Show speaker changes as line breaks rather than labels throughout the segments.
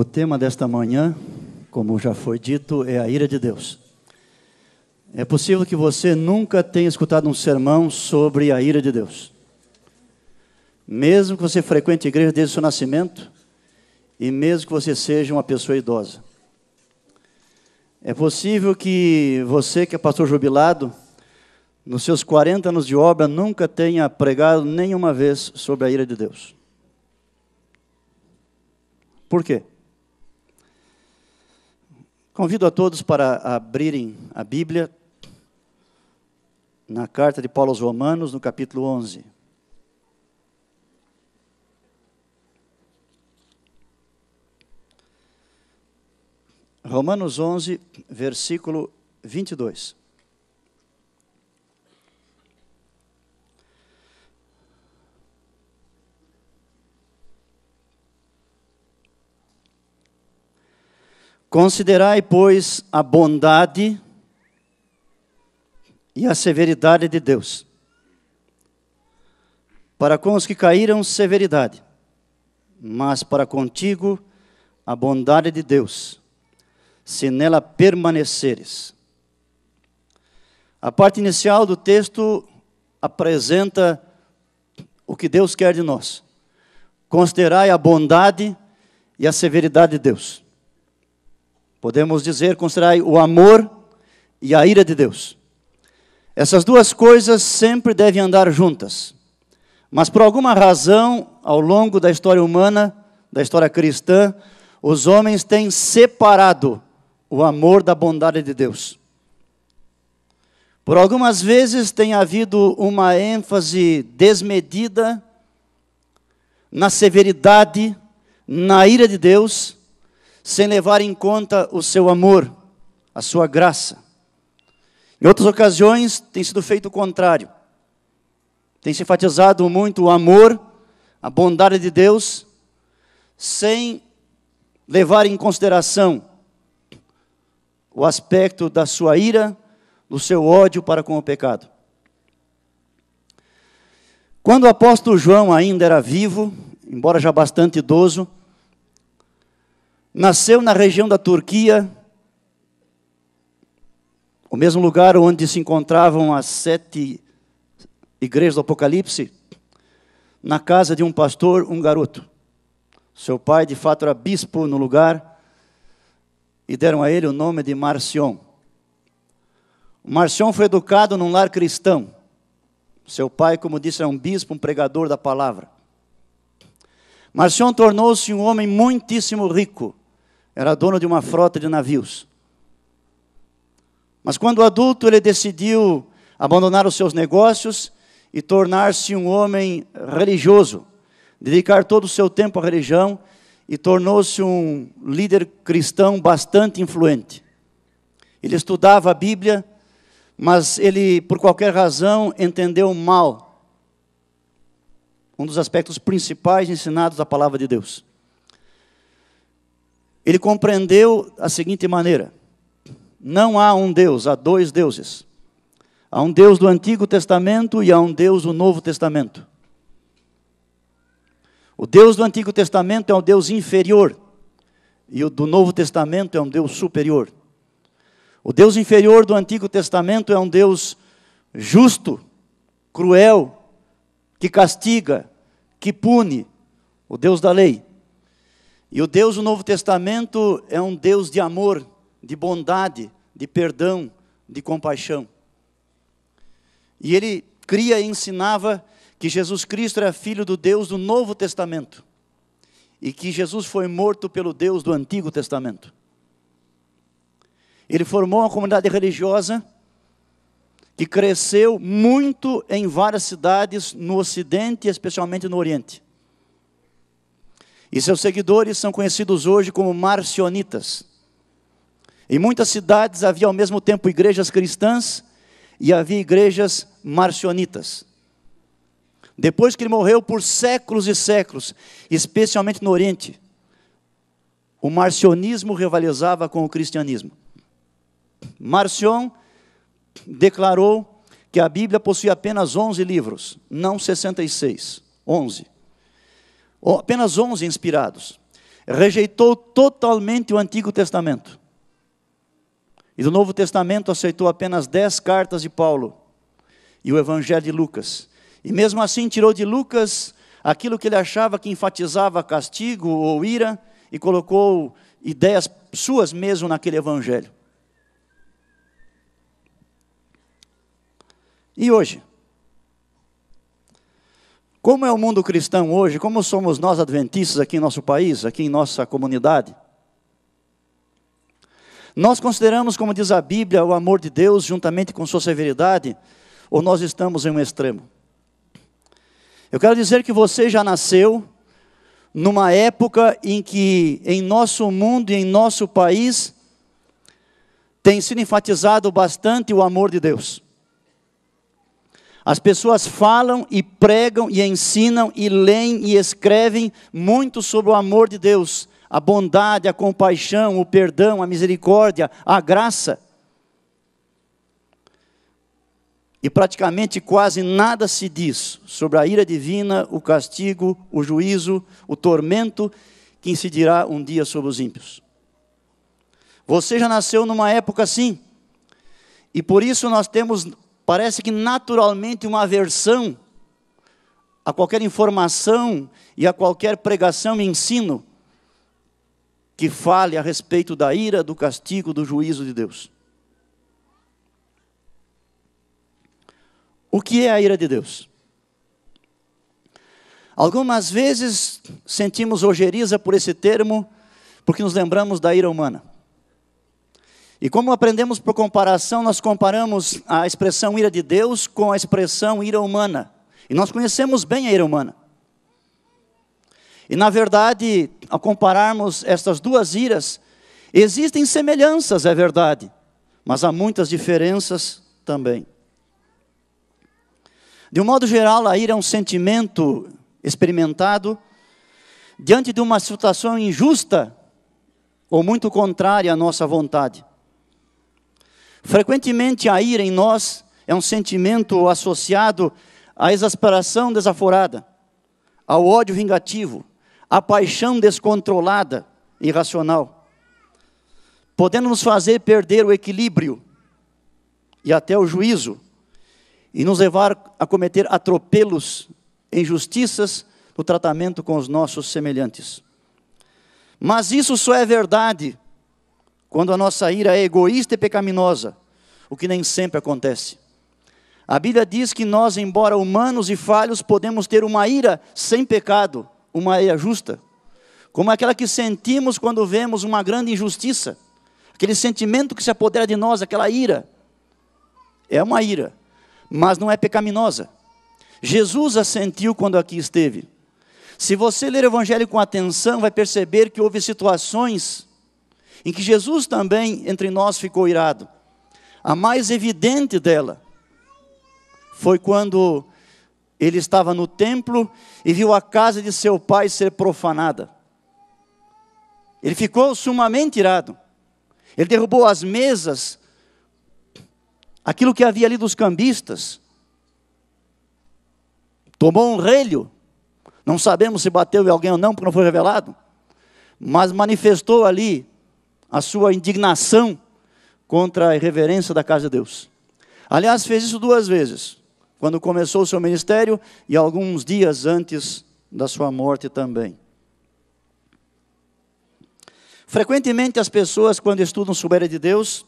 O tema desta manhã, como já foi dito, é a ira de Deus. É possível que você nunca tenha escutado um sermão sobre a ira de Deus. Mesmo que você frequente a igreja desde o seu nascimento, e mesmo que você seja uma pessoa idosa. É possível que você, que é pastor jubilado, nos seus 40 anos de obra, nunca tenha pregado nenhuma vez sobre a ira de Deus. Por quê? Convido a todos para abrirem a Bíblia na carta de Paulo aos Romanos, no capítulo 11. Romanos 11, versículo 22. Considerai, pois, a bondade e a severidade de Deus. Para com os que caíram, severidade, mas para contigo, a bondade de Deus, se nela permaneceres. A parte inicial do texto apresenta o que Deus quer de nós. Considerai a bondade e a severidade de Deus. Podemos dizer, considerai o amor e a ira de Deus. Essas duas coisas sempre devem andar juntas. Mas por alguma razão, ao longo da história humana, da história cristã, os homens têm separado o amor da bondade de Deus. Por algumas vezes tem havido uma ênfase desmedida na severidade, na ira de Deus, sem levar em conta o seu amor, a sua graça. Em outras ocasiões tem sido feito o contrário. Tem se enfatizado muito o amor, a bondade de Deus, sem levar em consideração o aspecto da sua ira, do seu ódio para com o pecado. Quando o apóstolo João ainda era vivo, embora já bastante idoso, nasceu na região da Turquia, o mesmo lugar onde se encontravam as sete igrejas do Apocalipse, na casa de um pastor, um garoto. Seu pai, de fato, era bispo no lugar, e deram a ele o nome de Marcion. Marcion foi educado num lar cristão. Seu pai, como disse, era um bispo, um pregador da palavra. Marcion tornou-se um homem muitíssimo rico era dono de uma frota de navios. Mas quando adulto, ele decidiu abandonar os seus negócios e tornar-se um homem religioso, dedicar todo o seu tempo à religião e tornou-se um líder cristão bastante influente. Ele estudava a Bíblia, mas ele, por qualquer razão, entendeu mal um dos aspectos principais ensinados da palavra de Deus ele compreendeu a seguinte maneira: não há um Deus, há dois deuses. Há um Deus do Antigo Testamento e há um Deus do Novo Testamento. O Deus do Antigo Testamento é um Deus inferior e o do Novo Testamento é um Deus superior. O Deus inferior do Antigo Testamento é um Deus justo, cruel, que castiga, que pune, o Deus da lei. E o Deus do Novo Testamento é um Deus de amor, de bondade, de perdão, de compaixão. E ele cria e ensinava que Jesus Cristo era filho do Deus do Novo Testamento e que Jesus foi morto pelo Deus do Antigo Testamento. Ele formou uma comunidade religiosa que cresceu muito em várias cidades no Ocidente especialmente no Oriente. E seus seguidores são conhecidos hoje como marcionitas. Em muitas cidades havia ao mesmo tempo igrejas cristãs e havia igrejas marcionitas. Depois que ele morreu por séculos e séculos, especialmente no Oriente, o marcionismo rivalizava com o cristianismo. Marcion declarou que a Bíblia possui apenas 11 livros, não 66, 11 apenas 11 inspirados. rejeitou totalmente o Antigo Testamento. E do Novo Testamento aceitou apenas dez cartas de Paulo e o Evangelho de Lucas. E mesmo assim tirou de Lucas aquilo que ele achava que enfatizava castigo ou ira e colocou ideias suas mesmo naquele Evangelho. E hoje? Como é o mundo cristão hoje? Como somos nós adventistas aqui em nosso país, aqui em nossa comunidade? Nós consideramos, como diz a Bíblia, o amor de Deus juntamente com sua severidade, ou nós estamos em um extremo? Eu quero dizer que você já nasceu numa época em que em nosso mundo e em nosso país tem sido enfatizado bastante o amor de Deus. As pessoas falam e pregam e ensinam e leem e escrevem muito sobre o amor de Deus, a bondade, a compaixão, o perdão, a misericórdia, a graça. E praticamente quase nada se diz sobre a ira divina, o castigo, o juízo, o tormento que incidirá um dia sobre os ímpios. Você já nasceu numa época assim, e por isso nós temos parece que naturalmente uma aversão a qualquer informação e a qualquer pregação e ensino que fale a respeito da ira, do castigo, do juízo de Deus. O que é a ira de Deus? Algumas vezes sentimos ojeriza por esse termo, porque nos lembramos da ira humana. E como aprendemos por comparação, nós comparamos a expressão ira de Deus com a expressão ira humana. E nós conhecemos bem a ira humana. E na verdade, ao compararmos estas duas iras, existem semelhanças, é verdade, mas há muitas diferenças também. De um modo geral, a ira é um sentimento experimentado diante de uma situação injusta ou muito contrária à nossa vontade. Frequentemente a ira em nós é um sentimento associado à exasperação desaforada, ao ódio vingativo, à paixão descontrolada, irracional, podendo nos fazer perder o equilíbrio e até o juízo, e nos levar a cometer atropelos, injustiças no tratamento com os nossos semelhantes. Mas isso só é verdade quando a nossa ira é egoísta e pecaminosa, o que nem sempre acontece. A Bíblia diz que nós, embora humanos e falhos, podemos ter uma ira sem pecado, uma ira justa, como aquela que sentimos quando vemos uma grande injustiça, aquele sentimento que se apodera de nós, aquela ira. É uma ira, mas não é pecaminosa. Jesus a sentiu quando aqui esteve. Se você ler o Evangelho com atenção, vai perceber que houve situações em que Jesus também entre nós ficou irado. A mais evidente dela foi quando ele estava no templo e viu a casa de seu pai ser profanada. Ele ficou sumamente irado. Ele derrubou as mesas, aquilo que havia ali dos cambistas. Tomou um relho. Não sabemos se bateu em alguém ou não, porque não foi revelado. Mas manifestou ali a sua indignação contra a irreverência da casa de Deus. Aliás, fez isso duas vezes, quando começou o seu ministério e alguns dias antes da sua morte também. Frequentemente as pessoas, quando estudam sobre a de Deus,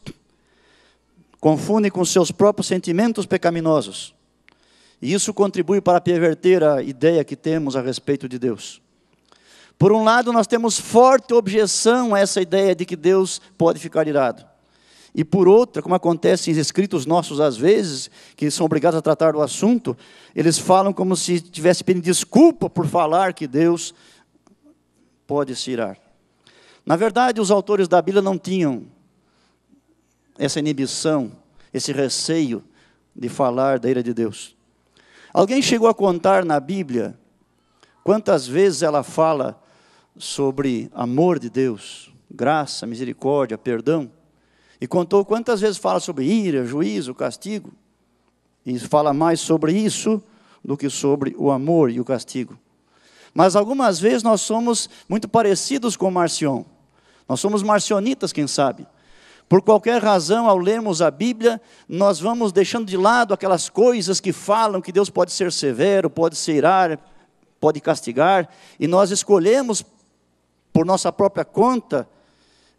confundem com seus próprios sentimentos pecaminosos. E isso contribui para perverter a ideia que temos a respeito de Deus. Por um lado, nós temos forte objeção a essa ideia de que Deus pode ficar irado. E por outra, como acontece em escritos nossos às vezes, que são obrigados a tratar do assunto, eles falam como se tivesse pedido desculpa por falar que Deus pode se irar. Na verdade, os autores da Bíblia não tinham essa inibição, esse receio de falar da ira de Deus. Alguém chegou a contar na Bíblia quantas vezes ela fala sobre amor de Deus, graça, misericórdia, perdão. E contou quantas vezes fala sobre ira, juízo, castigo. E fala mais sobre isso do que sobre o amor e o castigo. Mas algumas vezes nós somos muito parecidos com Marcion. Nós somos marcionitas, quem sabe. Por qualquer razão, ao lermos a Bíblia, nós vamos deixando de lado aquelas coisas que falam que Deus pode ser severo, pode ser irar, pode castigar, e nós escolhemos, por nossa própria conta,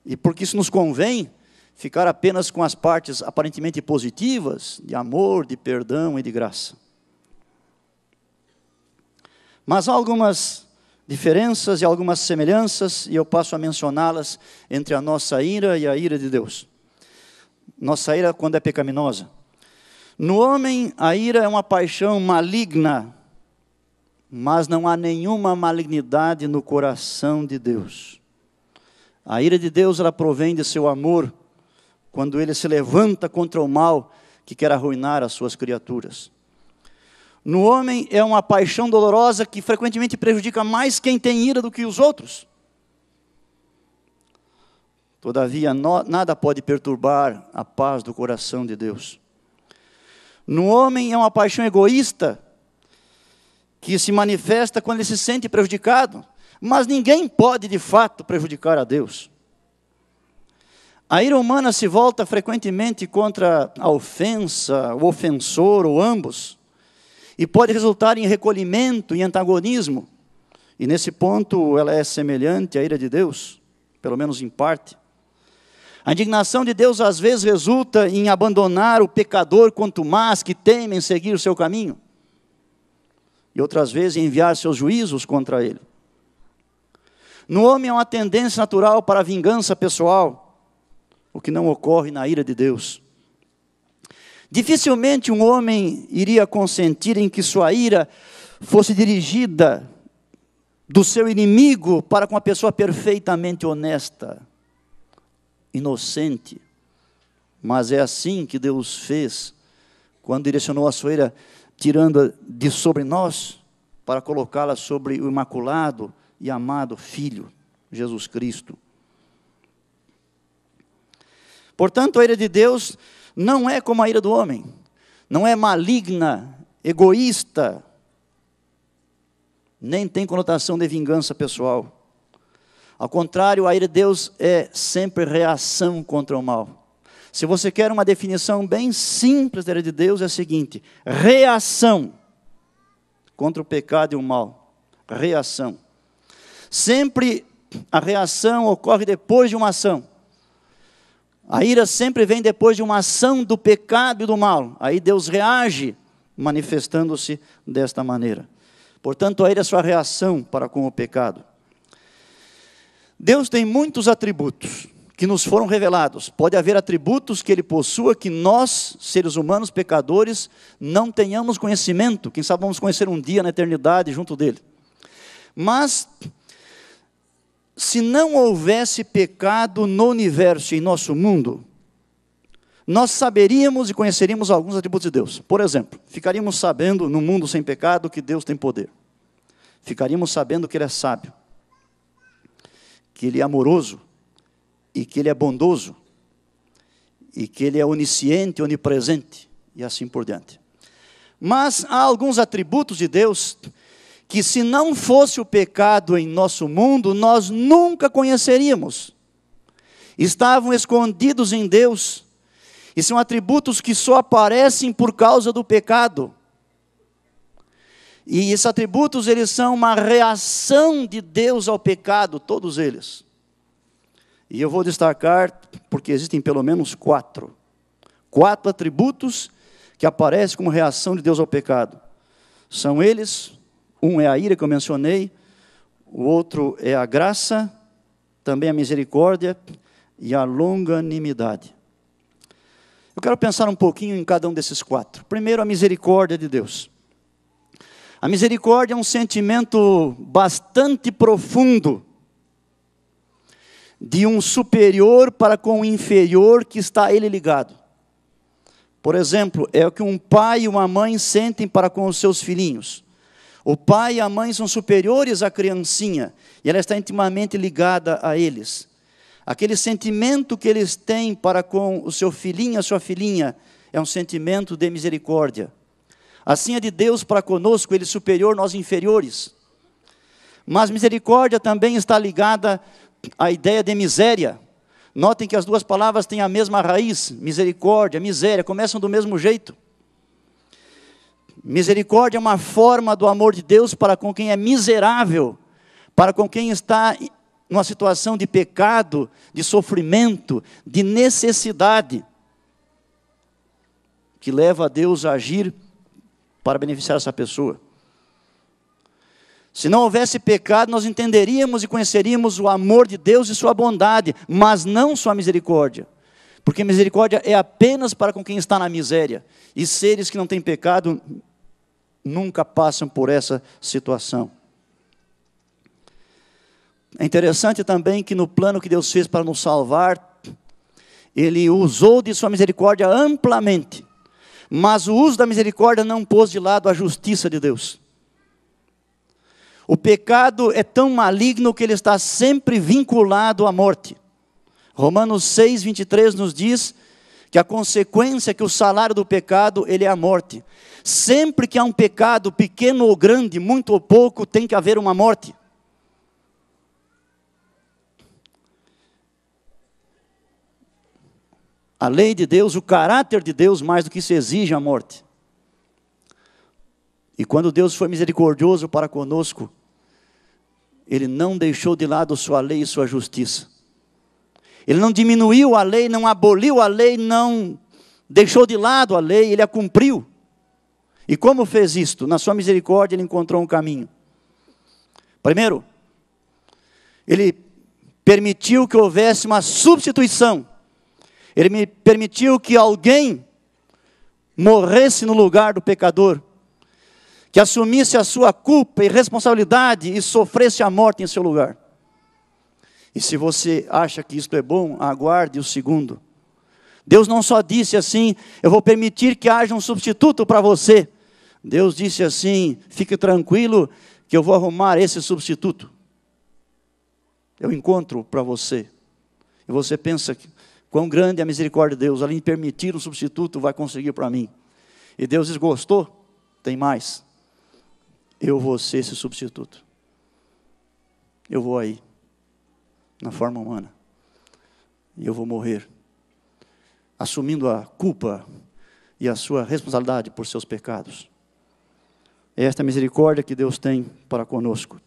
e porque isso nos convém, ficar apenas com as partes aparentemente positivas, de amor, de perdão e de graça. Mas há algumas diferenças e algumas semelhanças, e eu passo a mencioná-las entre a nossa ira e a ira de Deus. Nossa ira quando é pecaminosa. No homem, a ira é uma paixão maligna, mas não há nenhuma malignidade no coração de Deus. A ira de Deus ela provém de seu amor, quando ele se levanta contra o mal que quer arruinar as suas criaturas. No homem é uma paixão dolorosa que frequentemente prejudica mais quem tem ira do que os outros. Todavia, no, nada pode perturbar a paz do coração de Deus. No homem é uma paixão egoísta que se manifesta quando ele se sente prejudicado, mas ninguém pode de fato prejudicar a Deus. A ira humana se volta frequentemente contra a ofensa, o ofensor ou ambos e pode resultar em recolhimento, em antagonismo. E nesse ponto ela é semelhante à ira de Deus, pelo menos em parte. A indignação de Deus às vezes resulta em abandonar o pecador contumaz que teme em seguir o seu caminho. E outras vezes enviar seus juízos contra ele. No homem há uma tendência natural para a vingança pessoal, o que não ocorre na ira de Deus. Dificilmente um homem iria consentir em que sua ira fosse dirigida do seu inimigo para com uma pessoa perfeitamente honesta, inocente. Mas é assim que Deus fez quando direcionou a sua ira, tirando de sobre nós, para colocá-la sobre o imaculado e amado Filho, Jesus Cristo. Portanto, a ira de Deus não é como a ira do homem, não é maligna, egoísta, nem tem conotação de vingança pessoal. Ao contrário, a ira de Deus é sempre reação contra o mal. Se você quer uma definição bem simples da ira de Deus, é a seguinte: reação contra o pecado e o mal. Reação. Sempre a reação ocorre depois de uma ação. A ira sempre vem depois de uma ação do pecado e do mal. Aí Deus reage manifestando-se desta maneira. Portanto, a ira é sua reação para com o pecado. Deus tem muitos atributos que nos foram revelados. Pode haver atributos que ele possua que nós, seres humanos pecadores, não tenhamos conhecimento. Quem sabe vamos conhecer um dia na eternidade junto dele. Mas se não houvesse pecado no universo e em nosso mundo, nós saberíamos e conheceríamos alguns atributos de Deus. Por exemplo, ficaríamos sabendo no mundo sem pecado que Deus tem poder. Ficaríamos sabendo que Ele é sábio, que Ele é amoroso e que Ele é bondoso e que Ele é onisciente, onipresente e assim por diante. Mas há alguns atributos de Deus que se não fosse o pecado em nosso mundo, nós nunca conheceríamos. Estavam escondidos em Deus, e são atributos que só aparecem por causa do pecado. E esses atributos, eles são uma reação de Deus ao pecado, todos eles. E eu vou destacar, porque existem pelo menos quatro. Quatro atributos que aparecem como reação de Deus ao pecado. São eles um é a ira que eu mencionei, o outro é a graça, também a misericórdia e a longanimidade. Eu quero pensar um pouquinho em cada um desses quatro. Primeiro, a misericórdia de Deus. A misericórdia é um sentimento bastante profundo de um superior para com o inferior que está a ele ligado. Por exemplo, é o que um pai e uma mãe sentem para com os seus filhinhos. O pai e a mãe são superiores à criancinha e ela está intimamente ligada a eles. Aquele sentimento que eles têm para com o seu filhinho, a sua filhinha, é um sentimento de misericórdia. Assim é de Deus para conosco, ele superior, nós inferiores. Mas misericórdia também está ligada à ideia de miséria. Notem que as duas palavras têm a mesma raiz, misericórdia, miséria, começam do mesmo jeito. Misericórdia é uma forma do amor de Deus para com quem é miserável, para com quem está numa situação de pecado, de sofrimento, de necessidade, que leva a Deus a agir para beneficiar essa pessoa. Se não houvesse pecado, nós entenderíamos e conheceríamos o amor de Deus e sua bondade, mas não sua misericórdia. Porque misericórdia é apenas para com quem está na miséria. E seres que não têm pecado nunca passam por essa situação. É interessante também que no plano que Deus fez para nos salvar, Ele usou de sua misericórdia amplamente. Mas o uso da misericórdia não pôs de lado a justiça de Deus. O pecado é tão maligno que ele está sempre vinculado à morte. Romanos 6, 23 nos diz que a consequência, que o salário do pecado, ele é a morte. Sempre que há um pecado, pequeno ou grande, muito ou pouco, tem que haver uma morte. A lei de Deus, o caráter de Deus, mais do que isso exige a morte. E quando Deus foi misericordioso para conosco, Ele não deixou de lado sua lei e sua justiça. Ele não diminuiu a lei, não aboliu a lei, não deixou de lado a lei, ele a cumpriu. E como fez isto? Na sua misericórdia, ele encontrou um caminho. Primeiro, ele permitiu que houvesse uma substituição ele me permitiu que alguém morresse no lugar do pecador, que assumisse a sua culpa e responsabilidade e sofresse a morte em seu lugar. E se você acha que isto é bom, aguarde o segundo. Deus não só disse assim: eu vou permitir que haja um substituto para você. Deus disse assim: fique tranquilo, que eu vou arrumar esse substituto. Eu encontro para você. E você pensa Quão grande é a misericórdia de Deus, além de permitir um substituto, vai conseguir para mim. E Deus diz: gostou? Tem mais. Eu vou ser esse substituto. Eu vou aí, na forma humana. E eu vou morrer, assumindo a culpa e a sua responsabilidade por seus pecados. É esta misericórdia que Deus tem para conosco.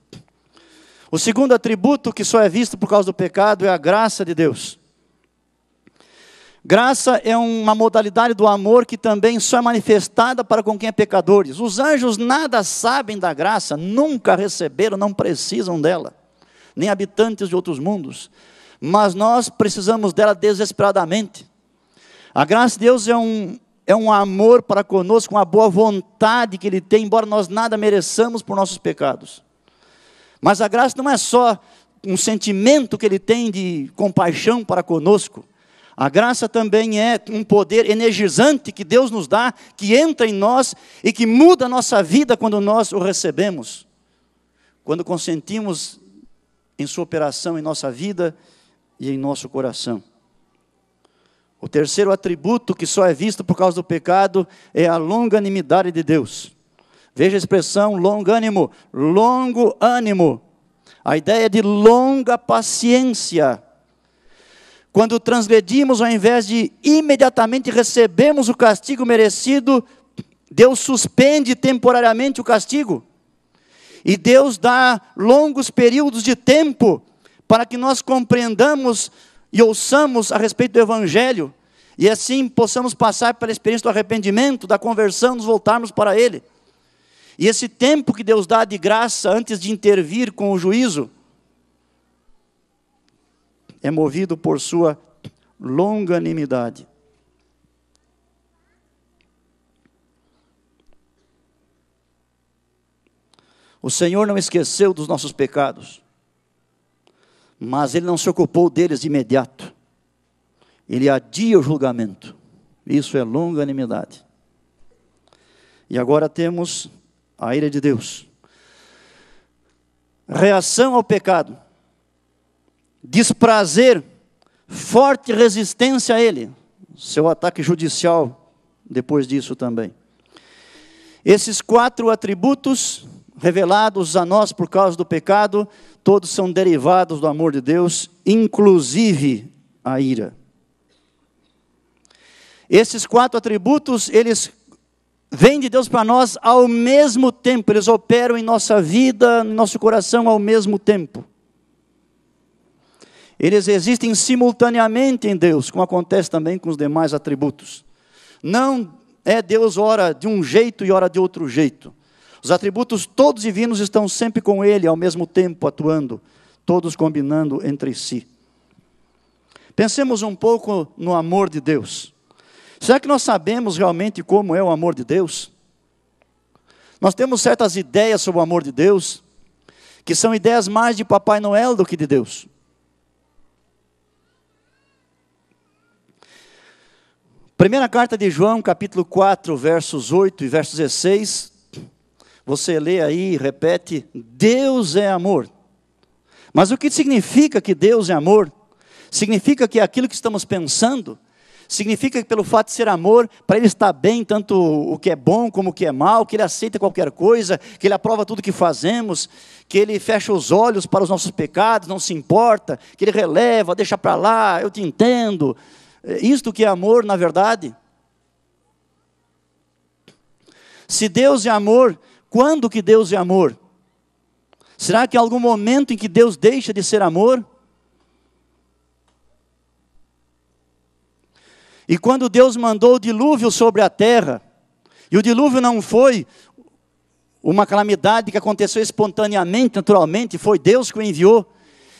O segundo atributo que só é visto por causa do pecado é a graça de Deus. Graça é uma modalidade do amor que também só é manifestada para com quem é pecadores. Os anjos nada sabem da graça, nunca receberam, não precisam dela, nem habitantes de outros mundos. Mas nós precisamos dela desesperadamente. A graça de Deus é um, é um amor para conosco, uma boa vontade que Ele tem, embora nós nada mereçamos por nossos pecados. Mas a graça não é só um sentimento que Ele tem de compaixão para conosco a graça também é um poder energizante que Deus nos dá, que entra em nós e que muda a nossa vida quando nós o recebemos. Quando consentimos em sua operação em nossa vida e em nosso coração. O terceiro atributo que só é visto por causa do pecado é a longanimidade de Deus. Veja a expressão longânimo, longo ânimo. A ideia de longa paciência quando transgredimos, ao invés de imediatamente recebemos o castigo merecido, Deus suspende temporariamente o castigo. E Deus dá longos períodos de tempo para que nós compreendamos e ouçamos a respeito do Evangelho, e assim possamos passar pela experiência do arrependimento, da conversão, nos voltarmos para Ele. E esse tempo que Deus dá de graça antes de intervir com o juízo, é movido por sua longanimidade. O Senhor não esqueceu dos nossos pecados, mas Ele não se ocupou deles de imediato. Ele adia o julgamento. Isso é longanimidade. E agora temos a ira de Deus. Reação ao pecado desprazer, forte resistência a ele, seu ataque judicial depois disso também. Esses quatro atributos revelados a nós por causa do pecado, todos são derivados do amor de Deus, inclusive a ira. Esses quatro atributos, eles vêm de Deus para nós ao mesmo tempo, eles operam em nossa vida, em nosso coração ao mesmo tempo. Eles existem simultaneamente em Deus, como acontece também com os demais atributos. Não é Deus ora de um jeito e ora de outro jeito. Os atributos todos divinos estão sempre com Ele, ao mesmo tempo atuando, todos combinando entre si. Pensemos um pouco no amor de Deus. Será que nós sabemos realmente como é o amor de Deus? Nós temos certas ideias sobre o amor de Deus, que são ideias mais de Papai Noel do que de Deus. Primeira carta de João, capítulo 4, versos 8 e verso 16. Você lê aí repete: Deus é amor. Mas o que significa que Deus é amor? Significa que aquilo que estamos pensando, significa que pelo fato de ser amor, para ele estar bem, tanto o que é bom como o que é mal, que ele aceita qualquer coisa, que ele aprova tudo que fazemos, que ele fecha os olhos para os nossos pecados, não se importa, que ele releva, deixa para lá, eu te entendo. É isto que é amor, na verdade? Se Deus é amor, quando que Deus é amor? Será que há algum momento em que Deus deixa de ser amor? E quando Deus mandou o dilúvio sobre a terra, e o dilúvio não foi uma calamidade que aconteceu espontaneamente, naturalmente, foi Deus que o enviou.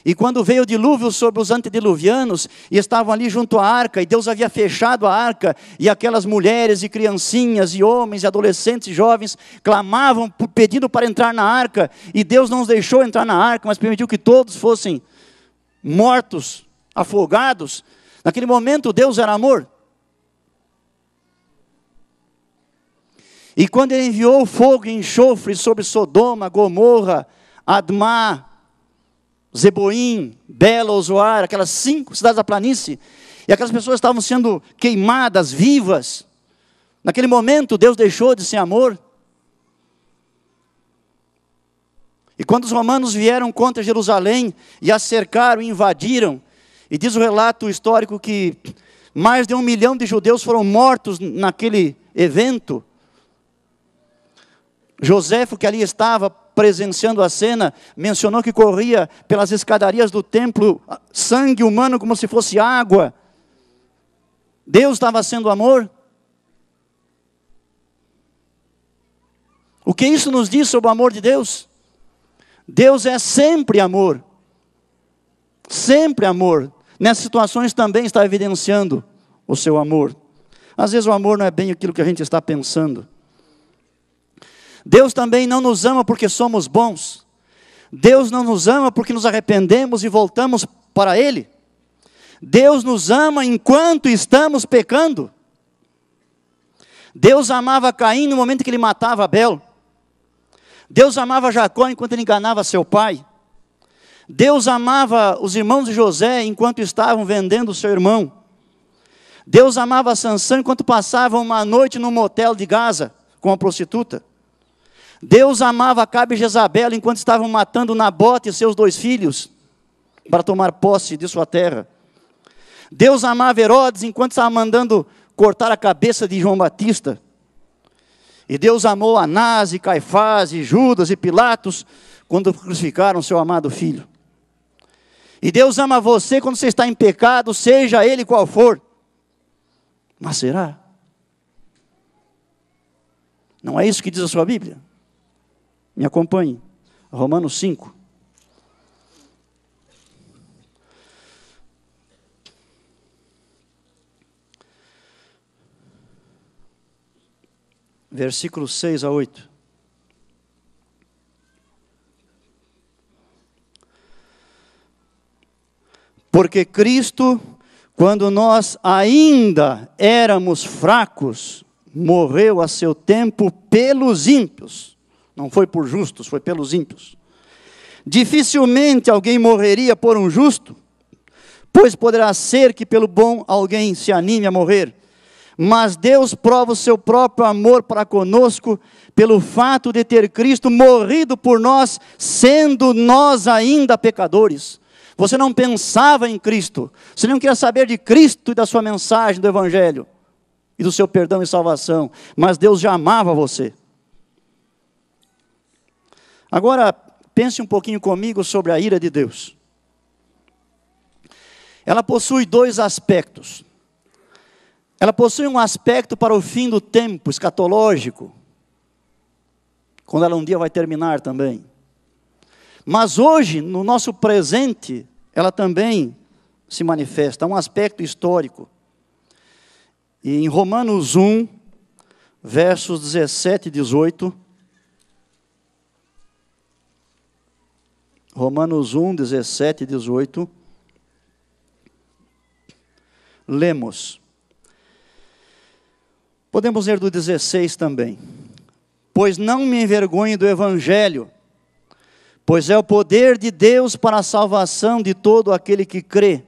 E quando veio o dilúvio sobre os antediluvianos, e estavam ali junto à arca, e Deus havia fechado a arca, e aquelas mulheres e criancinhas, e homens, e adolescentes e jovens, clamavam pedindo para entrar na arca, e Deus não os deixou entrar na arca, mas permitiu que todos fossem mortos, afogados. Naquele momento, Deus era amor. E quando ele enviou fogo e enxofre sobre Sodoma, Gomorra, Admá, Zeboim, Bela, Zoar, aquelas cinco cidades da planície, e aquelas pessoas estavam sendo queimadas, vivas. Naquele momento, Deus deixou de ser amor. E quando os romanos vieram contra Jerusalém e a cercaram e invadiram, e diz o relato histórico que mais de um milhão de judeus foram mortos naquele evento. Joséfo, que ali estava, presenciando a cena, mencionou que corria pelas escadarias do templo sangue humano como se fosse água. Deus estava sendo amor. O que isso nos diz sobre o amor de Deus? Deus é sempre amor. Sempre amor. Nessas situações também está evidenciando o seu amor. Às vezes o amor não é bem aquilo que a gente está pensando. Deus também não nos ama porque somos bons. Deus não nos ama porque nos arrependemos e voltamos para Ele. Deus nos ama enquanto estamos pecando. Deus amava Caim no momento que ele matava Abel. Deus amava Jacó enquanto ele enganava seu pai. Deus amava os irmãos de José enquanto estavam vendendo seu irmão. Deus amava Sansão enquanto passavam uma noite no motel de Gaza com a prostituta. Deus amava Cabe e Jezabel enquanto estavam matando Nabote e seus dois filhos para tomar posse de sua terra. Deus amava Herodes enquanto estava mandando cortar a cabeça de João Batista. E Deus amou Anás e Caifás e Judas e Pilatos quando crucificaram seu amado filho. E Deus ama você quando você está em pecado, seja ele qual for. Mas será? Não é isso que diz a sua Bíblia? Me acompanhe. Romanos 5. Versículos 6 a 8. Porque Cristo, quando nós ainda éramos fracos, morreu a seu tempo pelos ímpios não foi por justos, foi pelos ímpios. Dificilmente alguém morreria por um justo, pois poderá ser que pelo bom alguém se anime a morrer. Mas Deus prova o seu próprio amor para conosco pelo fato de ter Cristo morrido por nós, sendo nós ainda pecadores. Você não pensava em Cristo, você não queria saber de Cristo e da sua mensagem do Evangelho e do seu perdão e salvação, mas Deus já amava você. Agora, pense um pouquinho comigo sobre a ira de Deus. Ela possui dois aspectos. Ela possui um aspecto para o fim do tempo escatológico, quando ela um dia vai terminar também. Mas hoje, no nosso presente, ela também se manifesta, um aspecto histórico. E em Romanos 1, versos 17 e 18. Romanos 1, 17 e 18. Lemos. Podemos ler do 16 também. Pois não me envergonhe do Evangelho, pois é o poder de Deus para a salvação de todo aquele que crê,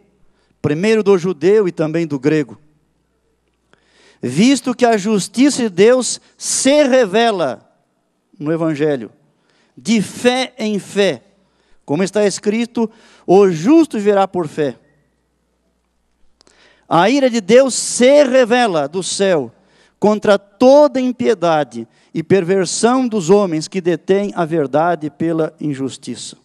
primeiro do judeu e também do grego. Visto que a justiça de Deus se revela no Evangelho, de fé em fé, como está escrito: o justo verá por fé. A ira de Deus se revela do céu contra toda impiedade e perversão dos homens que detêm a verdade pela injustiça.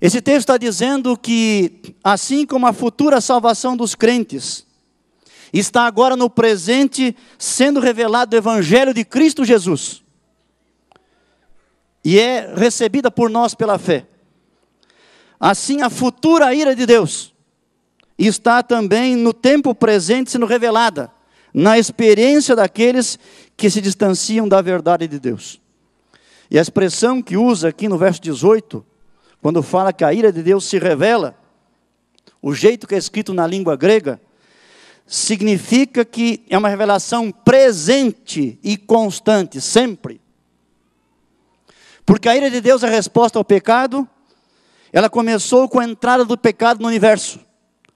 Esse texto está dizendo que, assim como a futura salvação dos crentes, está agora no presente sendo revelado o Evangelho de Cristo Jesus, e é recebida por nós pela fé. Assim, a futura ira de Deus está também no tempo presente sendo revelada na experiência daqueles que se distanciam da verdade de Deus. E a expressão que usa aqui no verso 18, quando fala que a ira de Deus se revela, o jeito que é escrito na língua grega, significa que é uma revelação presente e constante, sempre. Porque a ira de Deus é a resposta ao pecado, ela começou com a entrada do pecado no universo.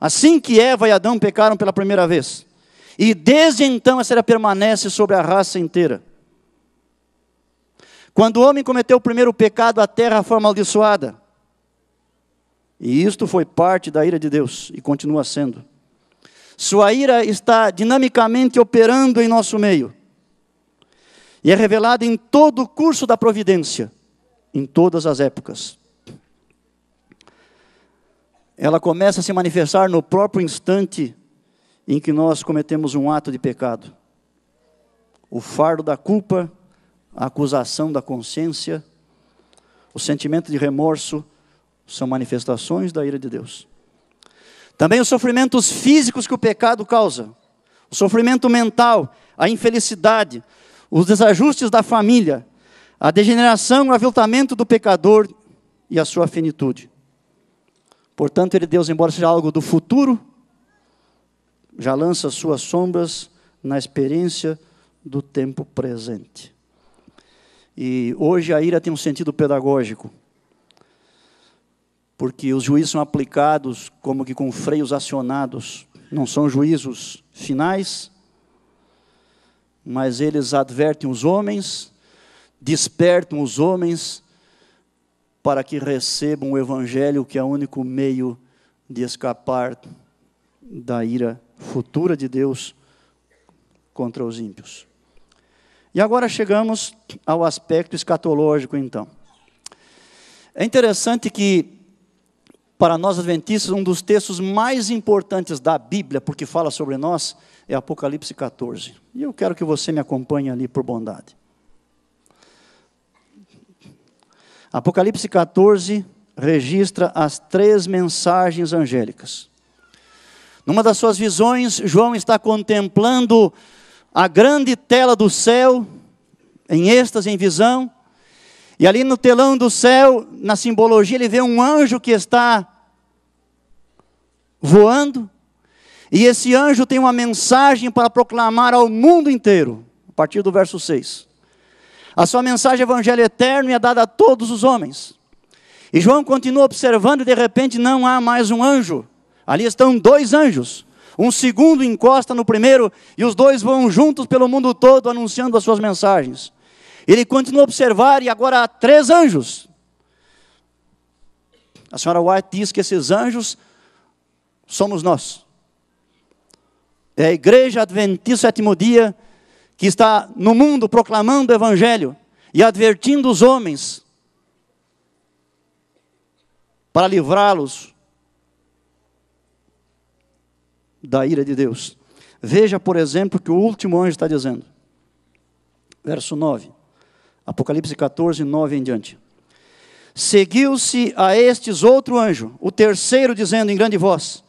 Assim que Eva e Adão pecaram pela primeira vez. E desde então essa ira permanece sobre a raça inteira. Quando o homem cometeu o primeiro pecado, a terra foi amaldiçoada. E isto foi parte da ira de Deus e continua sendo. Sua ira está dinamicamente operando em nosso meio. E é revelada em todo o curso da providência, em todas as épocas. Ela começa a se manifestar no próprio instante em que nós cometemos um ato de pecado. O fardo da culpa, a acusação da consciência, o sentimento de remorso são manifestações da ira de Deus. Também os sofrimentos físicos que o pecado causa, o sofrimento mental, a infelicidade, os desajustes da família, a degeneração, o aviltamento do pecador e a sua finitude. Portanto, ele Deus, embora seja algo do futuro, já lança suas sombras na experiência do tempo presente. E hoje a ira tem um sentido pedagógico, porque os juízos são aplicados como que com freios acionados, não são juízos finais, mas eles advertem os homens, despertam os homens para que recebam o evangelho que é o único meio de escapar da ira futura de Deus contra os ímpios. E agora chegamos ao aspecto escatológico, então. É interessante que, para nós adventistas, um dos textos mais importantes da Bíblia, porque fala sobre nós, é Apocalipse 14. E eu quero que você me acompanhe ali por bondade. Apocalipse 14 registra as três mensagens angélicas. Numa das suas visões, João está contemplando a grande tela do céu, em êxtase, em visão, e ali no telão do céu, na simbologia, ele vê um anjo que está voando, e esse anjo tem uma mensagem para proclamar ao mundo inteiro, a partir do verso 6. A sua mensagem evangelho eterno é dada a todos os homens. E João continua observando e de repente não há mais um anjo. Ali estão dois anjos. Um segundo encosta no primeiro e os dois vão juntos pelo mundo todo anunciando as suas mensagens. Ele continua a observar e agora há três anjos. A senhora White diz que esses anjos somos nós. É a igreja adventista sétimo dia que está no mundo proclamando o evangelho e advertindo os homens para livrá-los da ira de Deus. Veja, por exemplo, o que o último anjo está dizendo. Verso 9. Apocalipse 14, 9 em diante. Seguiu-se a estes outro anjo, o terceiro, dizendo em grande voz: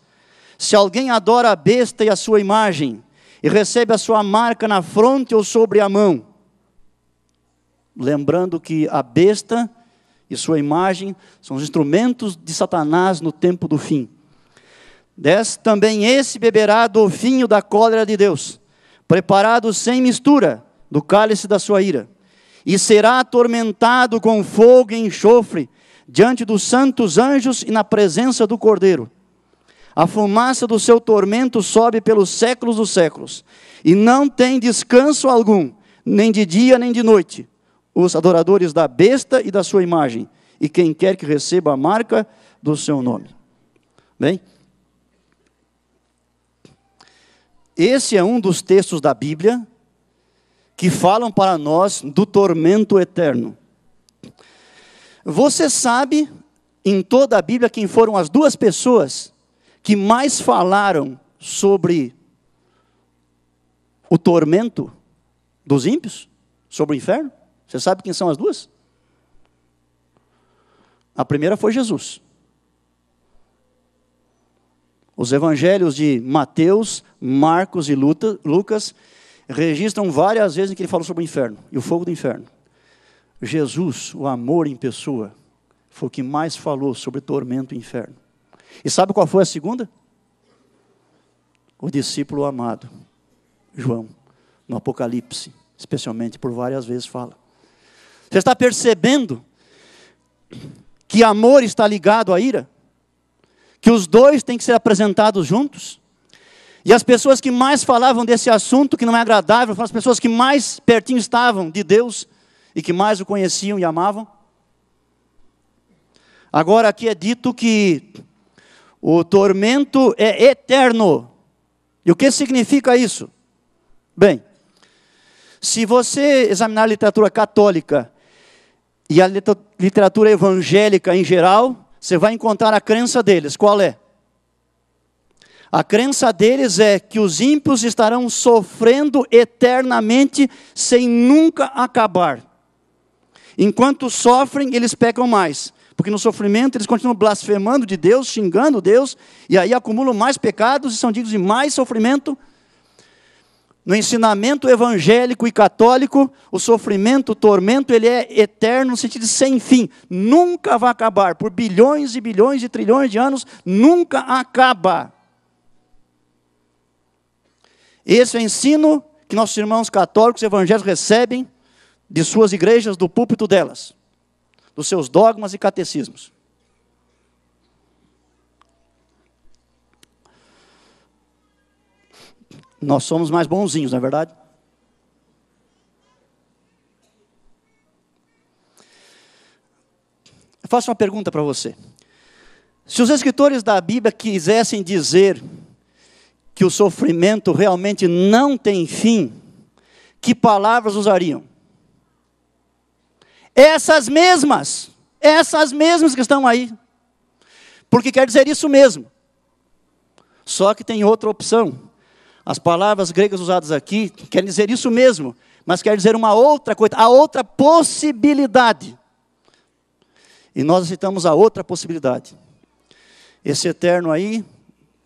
Se alguém adora a besta e a sua imagem, e recebe a sua marca na fronte ou sobre a mão, lembrando que a besta e sua imagem são os instrumentos de Satanás no tempo do fim. Des, também esse beberá do vinho da cólera de Deus, preparado sem mistura do cálice da sua ira, e será atormentado com fogo e enxofre diante dos santos anjos e na presença do Cordeiro. A fumaça do seu tormento sobe pelos séculos dos séculos, e não tem descanso algum, nem de dia nem de noite, os adoradores da besta e da sua imagem, e quem quer que receba a marca do seu nome. Bem, Esse é um dos textos da Bíblia que falam para nós do tormento eterno. Você sabe em toda a Bíblia quem foram as duas pessoas que mais falaram sobre o tormento dos ímpios, sobre o inferno? Você sabe quem são as duas? A primeira foi Jesus. Os evangelhos de Mateus, Marcos e Lucas registram várias vezes em que ele falou sobre o inferno e o fogo do inferno. Jesus, o amor em pessoa, foi o que mais falou sobre tormento e inferno. E sabe qual foi a segunda? O discípulo amado, João, no Apocalipse, especialmente por várias vezes fala. Você está percebendo que amor está ligado à ira? que os dois têm que ser apresentados juntos. E as pessoas que mais falavam desse assunto que não é agradável foram as pessoas que mais pertinho estavam de Deus e que mais o conheciam e amavam. Agora aqui é dito que o tormento é eterno. E o que significa isso? Bem, se você examinar a literatura católica e a literatura evangélica em geral, você vai encontrar a crença deles. Qual é? A crença deles é que os ímpios estarão sofrendo eternamente sem nunca acabar. Enquanto sofrem, eles pecam mais. Porque no sofrimento eles continuam blasfemando de Deus, xingando Deus, e aí acumulam mais pecados e são dignos de mais sofrimento no ensinamento evangélico e católico, o sofrimento, o tormento, ele é eterno no sentido de sem fim. Nunca vai acabar. Por bilhões e bilhões e trilhões de anos, nunca acaba. Esse é o ensino que nossos irmãos católicos evangélicos recebem de suas igrejas, do púlpito delas, dos seus dogmas e catecismos. Nós somos mais bonzinhos, não é verdade? Eu faço uma pergunta para você. Se os escritores da Bíblia quisessem dizer que o sofrimento realmente não tem fim, que palavras usariam? Essas mesmas, essas mesmas que estão aí. Porque quer dizer isso mesmo. Só que tem outra opção. As palavras gregas usadas aqui querem dizer isso mesmo, mas quer dizer uma outra coisa, a outra possibilidade. E nós aceitamos a outra possibilidade. Esse eterno aí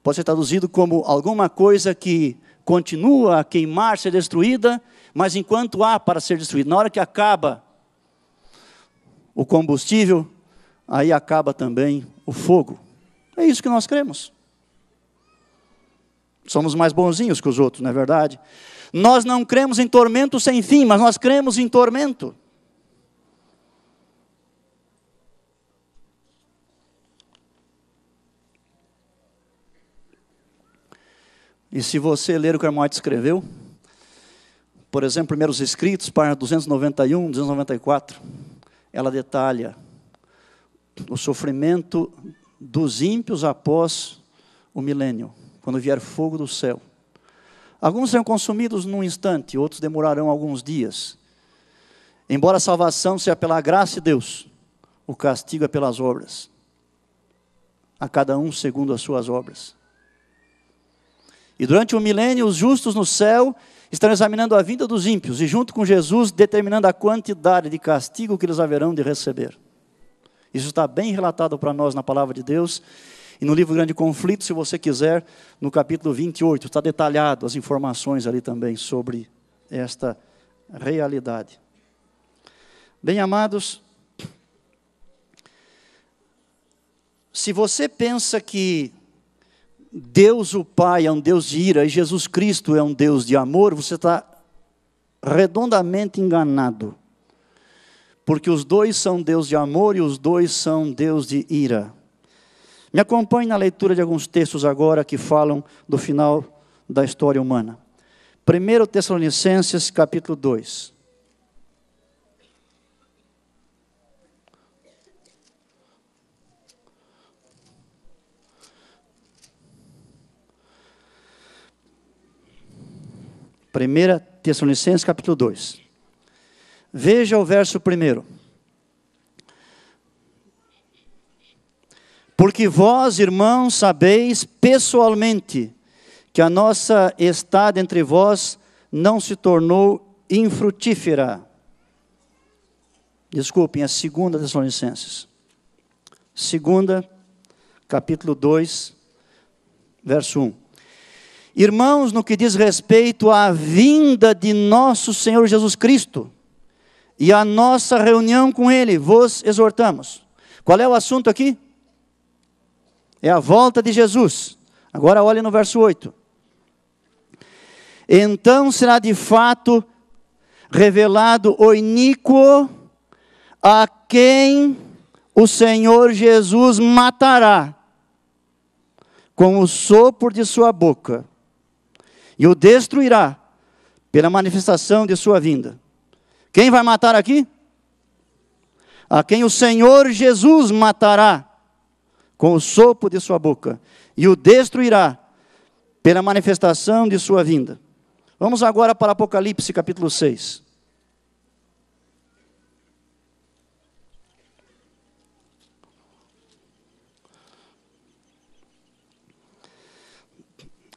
pode ser traduzido como alguma coisa que continua a queimar, ser destruída, mas enquanto há para ser destruído, na hora que acaba o combustível, aí acaba também o fogo. É isso que nós cremos. Somos mais bonzinhos que os outros, não é verdade? Nós não cremos em tormento sem fim, mas nós cremos em tormento. E se você ler o que Hermógenes escreveu, por exemplo, Primeiros Escritos, página 291, 294, ela detalha o sofrimento dos ímpios após o milênio, quando vier fogo do céu. Alguns serão consumidos num instante, outros demorarão alguns dias. Embora a salvação seja pela graça de Deus, o castigo é pelas obras. A cada um segundo as suas obras. E durante o milênio, os justos no céu estão examinando a vinda dos ímpios e, junto com Jesus, determinando a quantidade de castigo que eles haverão de receber. Isso está bem relatado para nós na palavra de Deus. E no livro Grande Conflito, se você quiser, no capítulo 28, está detalhado as informações ali também sobre esta realidade. Bem amados, se você pensa que Deus o Pai é um Deus de ira e Jesus Cristo é um Deus de amor, você está redondamente enganado. Porque os dois são Deus de amor e os dois são Deus de ira. Me acompanhe na leitura de alguns textos agora que falam do final da história humana. 1 Tessalonicenses capítulo 2. 1 Tessalonicenses capítulo 2. Veja o verso primeiro. Porque vós, irmãos, sabeis pessoalmente que a nossa estada entre vós não se tornou infrutífera. Desculpem, é segunda Tessalonicenses. Segunda, capítulo 2, verso 1. Irmãos, no que diz respeito à vinda de nosso Senhor Jesus Cristo e a nossa reunião com Ele, vos exortamos. Qual é o assunto aqui? É a volta de Jesus. Agora olhe no verso 8. Então será de fato revelado o iníquo a quem o Senhor Jesus matará com o sopro de sua boca e o destruirá pela manifestação de sua vinda. Quem vai matar aqui? A quem o Senhor Jesus matará com o sopro de sua boca e o destruirá pela manifestação de sua vinda. Vamos agora para Apocalipse capítulo 6.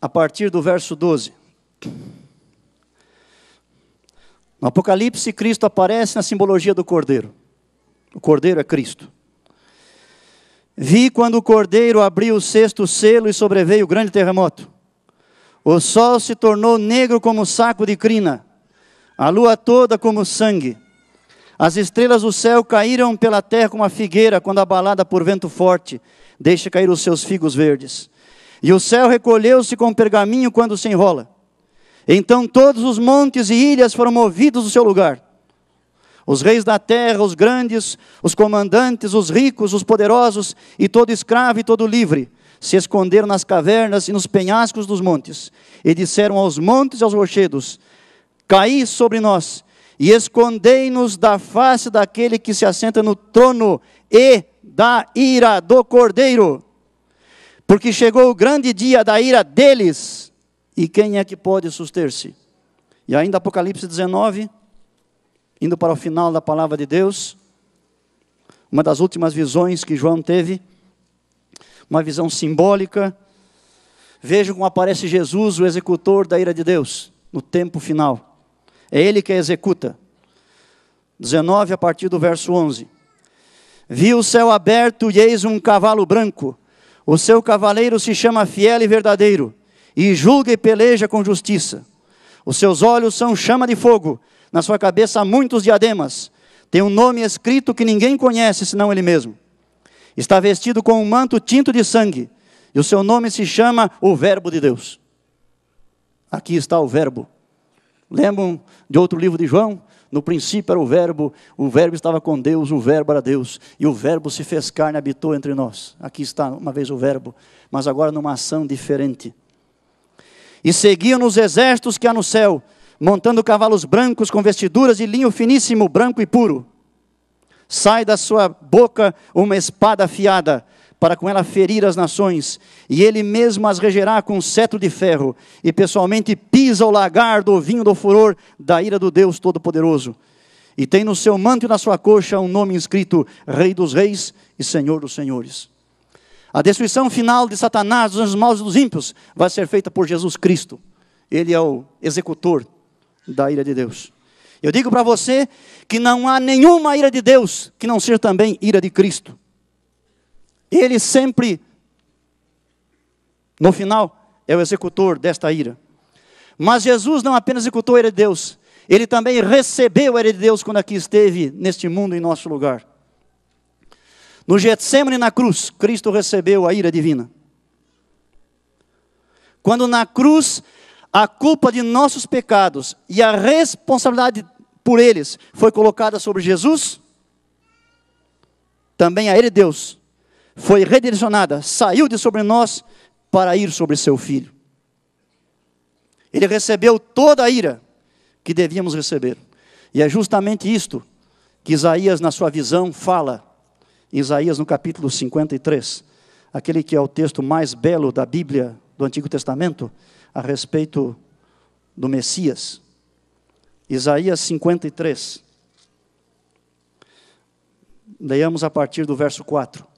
A partir do verso 12. No Apocalipse, Cristo aparece na simbologia do Cordeiro. O Cordeiro é Cristo. Vi quando o Cordeiro abriu o sexto selo e sobreveio o grande terremoto. O sol se tornou negro como saco de crina, a lua toda como sangue. As estrelas do céu caíram pela terra como a figueira quando abalada por vento forte deixa cair os seus figos verdes. E o céu recolheu-se com pergaminho quando se enrola. Então todos os montes e ilhas foram movidos do seu lugar. Os reis da terra, os grandes, os comandantes, os ricos, os poderosos, e todo escravo e todo livre, se esconderam nas cavernas e nos penhascos dos montes, e disseram aos montes e aos rochedos: Caí sobre nós, e escondei-nos da face daquele que se assenta no trono e da ira do cordeiro porque chegou o grande dia da ira deles, e quem é que pode suster-se? E ainda Apocalipse 19, indo para o final da palavra de Deus, uma das últimas visões que João teve, uma visão simbólica. Vejam como aparece Jesus, o executor da ira de Deus, no tempo final. É ele que a executa. 19, a partir do verso 11. Vi o céu aberto e eis um cavalo branco o seu cavaleiro se chama fiel e verdadeiro, e julga e peleja com justiça. Os seus olhos são chama de fogo, na sua cabeça há muitos diademas. Tem um nome escrito que ninguém conhece senão ele mesmo. Está vestido com um manto tinto de sangue, e o seu nome se chama o Verbo de Deus. Aqui está o Verbo. Lembram de outro livro de João? No princípio era o Verbo, o Verbo estava com Deus, o Verbo era Deus, e o Verbo se fez carne habitou entre nós. Aqui está uma vez o Verbo, mas agora numa ação diferente. E seguiam-nos exércitos que há no céu, montando cavalos brancos com vestiduras de linho finíssimo, branco e puro. Sai da sua boca uma espada afiada, para com ela ferir as nações, e ele mesmo as regerá com cetro de ferro, e pessoalmente pisa o lagar do vinho do furor da ira do Deus Todo-Poderoso. E tem no seu manto e na sua coxa um nome escrito: Rei dos Reis e Senhor dos Senhores. A destruição final de Satanás, dos maus e dos ímpios, vai ser feita por Jesus Cristo. Ele é o executor da ira de Deus. Eu digo para você que não há nenhuma ira de Deus que não seja também ira de Cristo. Ele sempre, no final, é o executor desta ira. Mas Jesus não apenas executou a ira de Deus, ele também recebeu a ira de Deus quando aqui esteve neste mundo em nosso lugar. No Getsemane na cruz, Cristo recebeu a ira divina. Quando na cruz a culpa de nossos pecados e a responsabilidade por eles foi colocada sobre Jesus, também a Ele Deus foi redirecionada, saiu de sobre nós para ir sobre seu filho. Ele recebeu toda a ira que devíamos receber. E é justamente isto que Isaías, na sua visão, fala. Isaías, no capítulo 53, aquele que é o texto mais belo da Bíblia do Antigo Testamento, a respeito do Messias. Isaías 53. Leiamos a partir do verso 4.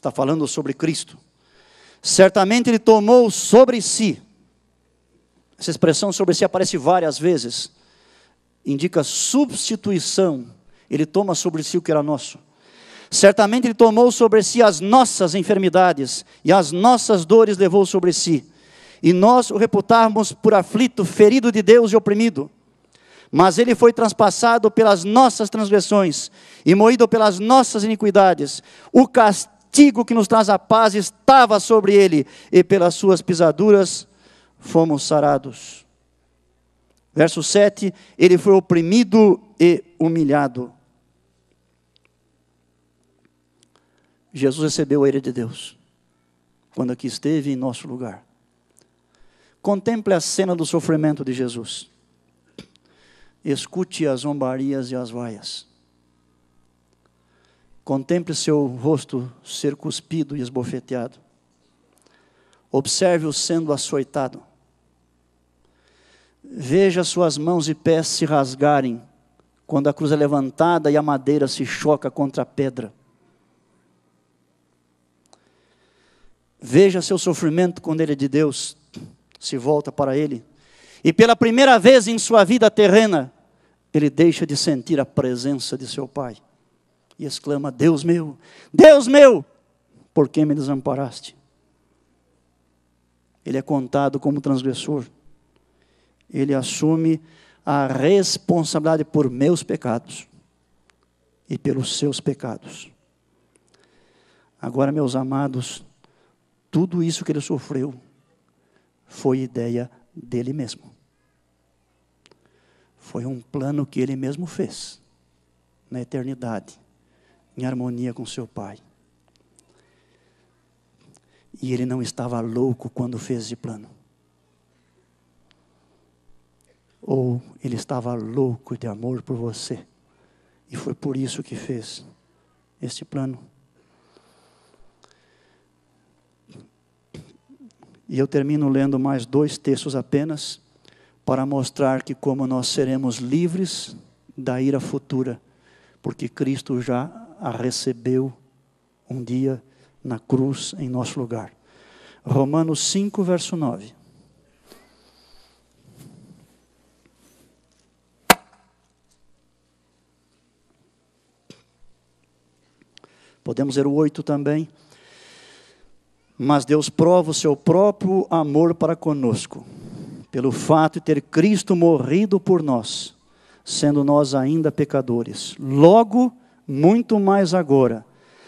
Está falando sobre Cristo. Certamente ele tomou sobre si, essa expressão sobre si aparece várias vezes, indica substituição, ele toma sobre si o que era nosso. Certamente Ele tomou sobre si as nossas enfermidades e as nossas dores levou sobre si. E nós o reputávamos por aflito, ferido de Deus e oprimido. Mas Ele foi transpassado pelas nossas transgressões e moído pelas nossas iniquidades. O castigo que nos traz a paz estava sobre Ele, e pelas Suas pisaduras fomos sarados. Verso 7: Ele foi oprimido e humilhado Jesus recebeu a ira de Deus quando aqui esteve em nosso lugar. Contemple a cena do sofrimento de Jesus. Escute as zombarias e as vaias. Contemple seu rosto ser cuspido e esbofeteado. Observe-o sendo açoitado. Veja suas mãos e pés se rasgarem quando a cruz é levantada e a madeira se choca contra a pedra. Veja seu sofrimento quando ele é de Deus, se volta para ele. E pela primeira vez em sua vida terrena, ele deixa de sentir a presença de seu pai. E exclama: Deus meu, Deus meu, por que me desamparaste? Ele é contado como transgressor. Ele assume a responsabilidade por meus pecados e pelos seus pecados. Agora, meus amados, tudo isso que ele sofreu foi ideia dele mesmo. Foi um plano que ele mesmo fez na eternidade, em harmonia com seu Pai. E ele não estava louco quando fez esse plano. Ou ele estava louco de amor por você. E foi por isso que fez este plano. E eu termino lendo mais dois textos apenas, para mostrar que como nós seremos livres da ira futura, porque Cristo já a recebeu um dia na cruz em nosso lugar. Romanos 5, verso 9. Podemos ler o 8 também. Mas Deus prova o seu próprio amor para conosco, pelo fato de ter Cristo morrido por nós, sendo nós ainda pecadores. Logo, muito mais agora,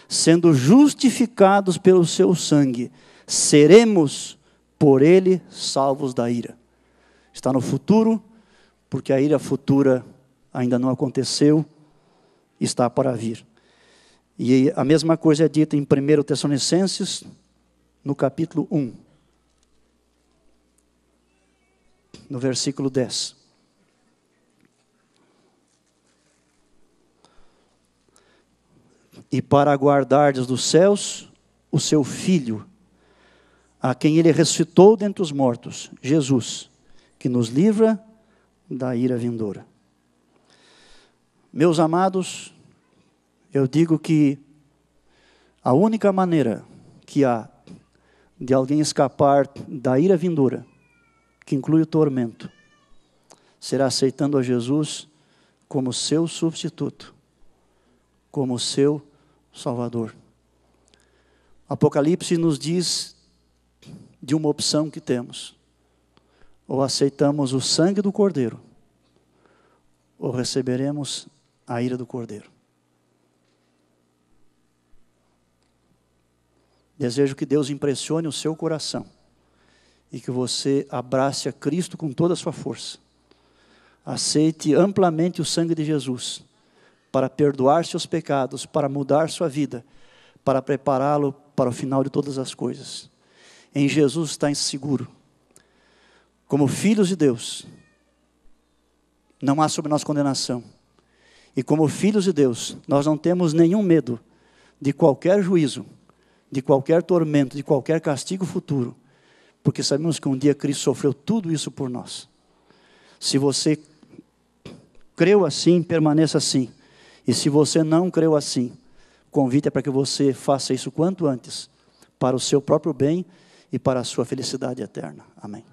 sendo justificados pelo seu sangue, seremos por ele salvos da ira. Está no futuro, porque a ira futura ainda não aconteceu, está para vir. E a mesma coisa é dita em 1 Tessalonicenses no capítulo 1, no versículo 10. E para aguardardes dos céus o seu Filho, a quem ele ressuscitou dentre os mortos, Jesus, que nos livra da ira vindoura. Meus amados, eu digo que a única maneira que há de alguém escapar da ira vindoura, que inclui o tormento, será aceitando a Jesus como seu substituto, como seu Salvador. Apocalipse nos diz de uma opção que temos: ou aceitamos o sangue do Cordeiro, ou receberemos a ira do Cordeiro. Desejo que Deus impressione o seu coração e que você abrace a Cristo com toda a sua força. Aceite amplamente o sangue de Jesus para perdoar seus pecados, para mudar sua vida, para prepará-lo para o final de todas as coisas. Em Jesus está seguro. Como filhos de Deus, não há sobre nós condenação. E como filhos de Deus, nós não temos nenhum medo de qualquer juízo, de qualquer tormento, de qualquer castigo futuro, porque sabemos que um dia Cristo sofreu tudo isso por nós. Se você creu assim, permaneça assim. E se você não creu assim, convite é para que você faça isso quanto antes, para o seu próprio bem e para a sua felicidade eterna. Amém.